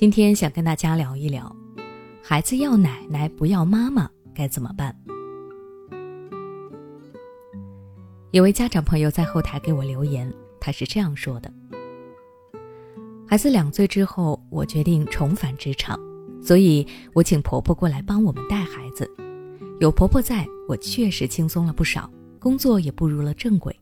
今天想跟大家聊一聊，孩子要奶奶不要妈妈该怎么办？有位家长朋友在后台给我留言，他是这样说的：孩子两岁之后，我决定重返职场，所以我请婆婆过来帮我们带孩子。有婆婆在，我确实轻松了不少，工作也步入了正轨。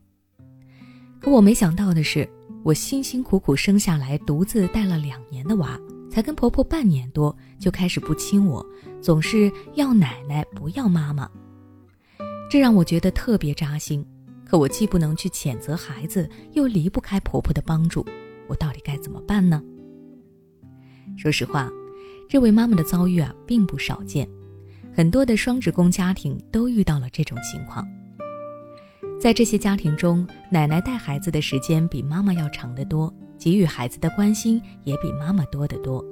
可我没想到的是，我辛辛苦苦生下来、独自带了两年的娃。才跟婆婆半年多就开始不亲我，总是要奶奶不要妈妈，这让我觉得特别扎心。可我既不能去谴责孩子，又离不开婆婆的帮助，我到底该怎么办呢？说实话，这位妈妈的遭遇啊并不少见，很多的双职工家庭都遇到了这种情况。在这些家庭中，奶奶带孩子的时间比妈妈要长得多。给予孩子的关心也比妈妈多得多，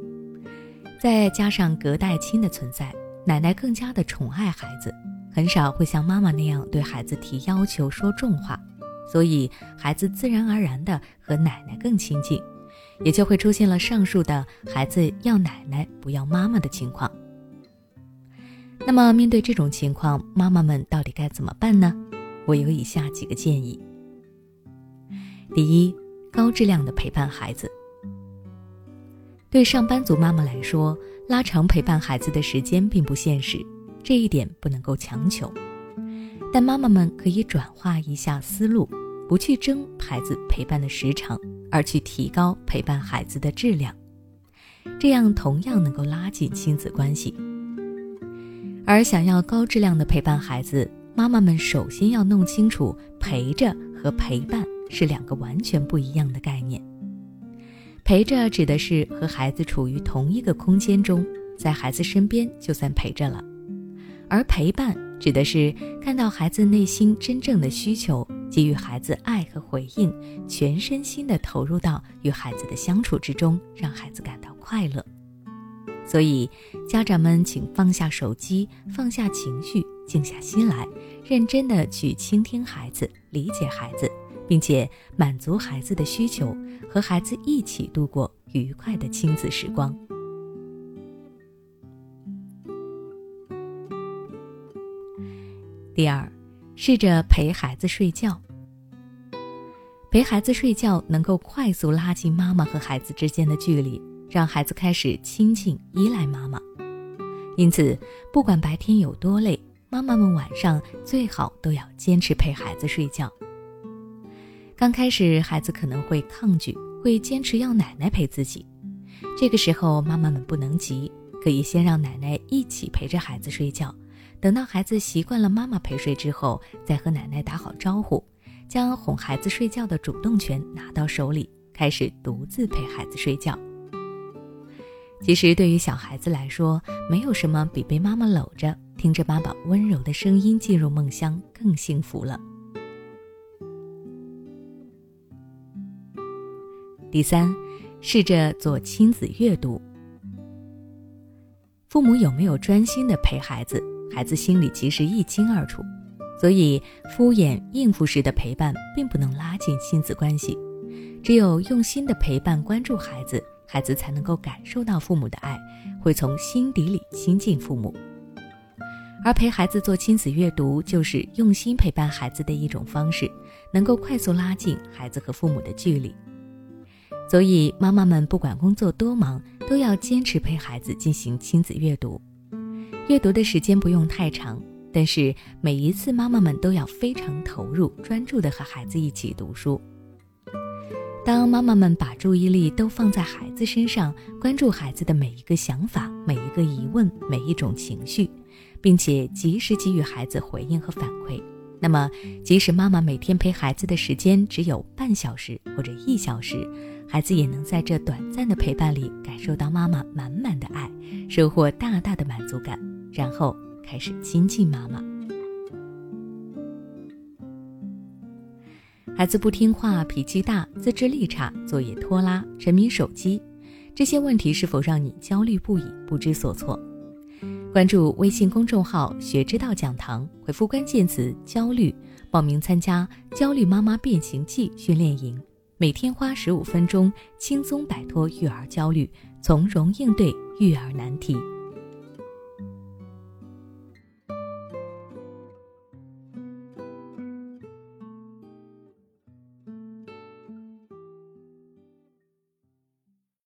再加上隔代亲的存在，奶奶更加的宠爱孩子，很少会像妈妈那样对孩子提要求、说重话，所以孩子自然而然的和奶奶更亲近，也就会出现了上述的孩子要奶奶不要妈妈的情况。那么面对这种情况，妈妈们到底该怎么办呢？我有以下几个建议。第一。高质量的陪伴孩子，对上班族妈妈来说，拉长陪伴孩子的时间并不现实，这一点不能够强求。但妈妈们可以转化一下思路，不去争孩子陪伴的时长，而去提高陪伴孩子的质量，这样同样能够拉近亲子关系。而想要高质量的陪伴孩子，妈妈们首先要弄清楚陪着和陪伴。是两个完全不一样的概念。陪着指的是和孩子处于同一个空间中，在孩子身边就算陪着了；而陪伴指的是看到孩子内心真正的需求，给予孩子爱和回应，全身心的投入到与孩子的相处之中，让孩子感到快乐。所以，家长们请放下手机，放下情绪，静下心来，认真的去倾听孩子，理解孩子。并且满足孩子的需求，和孩子一起度过愉快的亲子时光。第二，试着陪孩子睡觉。陪孩子睡觉能够快速拉近妈妈和孩子之间的距离，让孩子开始亲近、依赖妈妈。因此，不管白天有多累，妈妈们晚上最好都要坚持陪孩子睡觉。刚开始，孩子可能会抗拒，会坚持要奶奶陪自己。这个时候，妈妈们不能急，可以先让奶奶一起陪着孩子睡觉。等到孩子习惯了妈妈陪睡之后，再和奶奶打好招呼，将哄孩子睡觉的主动权拿到手里，开始独自陪孩子睡觉。其实，对于小孩子来说，没有什么比被妈妈搂着，听着妈妈温柔的声音进入梦乡更幸福了。第三，试着做亲子阅读。父母有没有专心的陪孩子，孩子心里其实一清二楚。所以，敷衍应付式的陪伴并不能拉近亲子关系。只有用心的陪伴、关注孩子，孩子才能够感受到父母的爱，会从心底里亲近父母。而陪孩子做亲子阅读，就是用心陪伴孩子的一种方式，能够快速拉近孩子和父母的距离。所以，妈妈们不管工作多忙，都要坚持陪孩子进行亲子阅读。阅读的时间不用太长，但是每一次妈妈们都要非常投入、专注地和孩子一起读书。当妈妈们把注意力都放在孩子身上，关注孩子的每一个想法、每一个疑问、每一种情绪，并且及时给予孩子回应和反馈，那么即使妈妈每天陪孩子的时间只有半小时或者一小时，孩子也能在这短暂的陪伴里感受到妈妈满满的爱，收获大大的满足感，然后开始亲近妈妈。孩子不听话、脾气大、自制力差、作业拖拉、沉迷手机，这些问题是否让你焦虑不已、不知所措？关注微信公众号“学之道讲堂”，回复关键词“焦虑”，报名参加《焦虑妈妈变形记》训练营。每天花十五分钟，轻松摆脱育儿焦虑，从容应对育儿难题。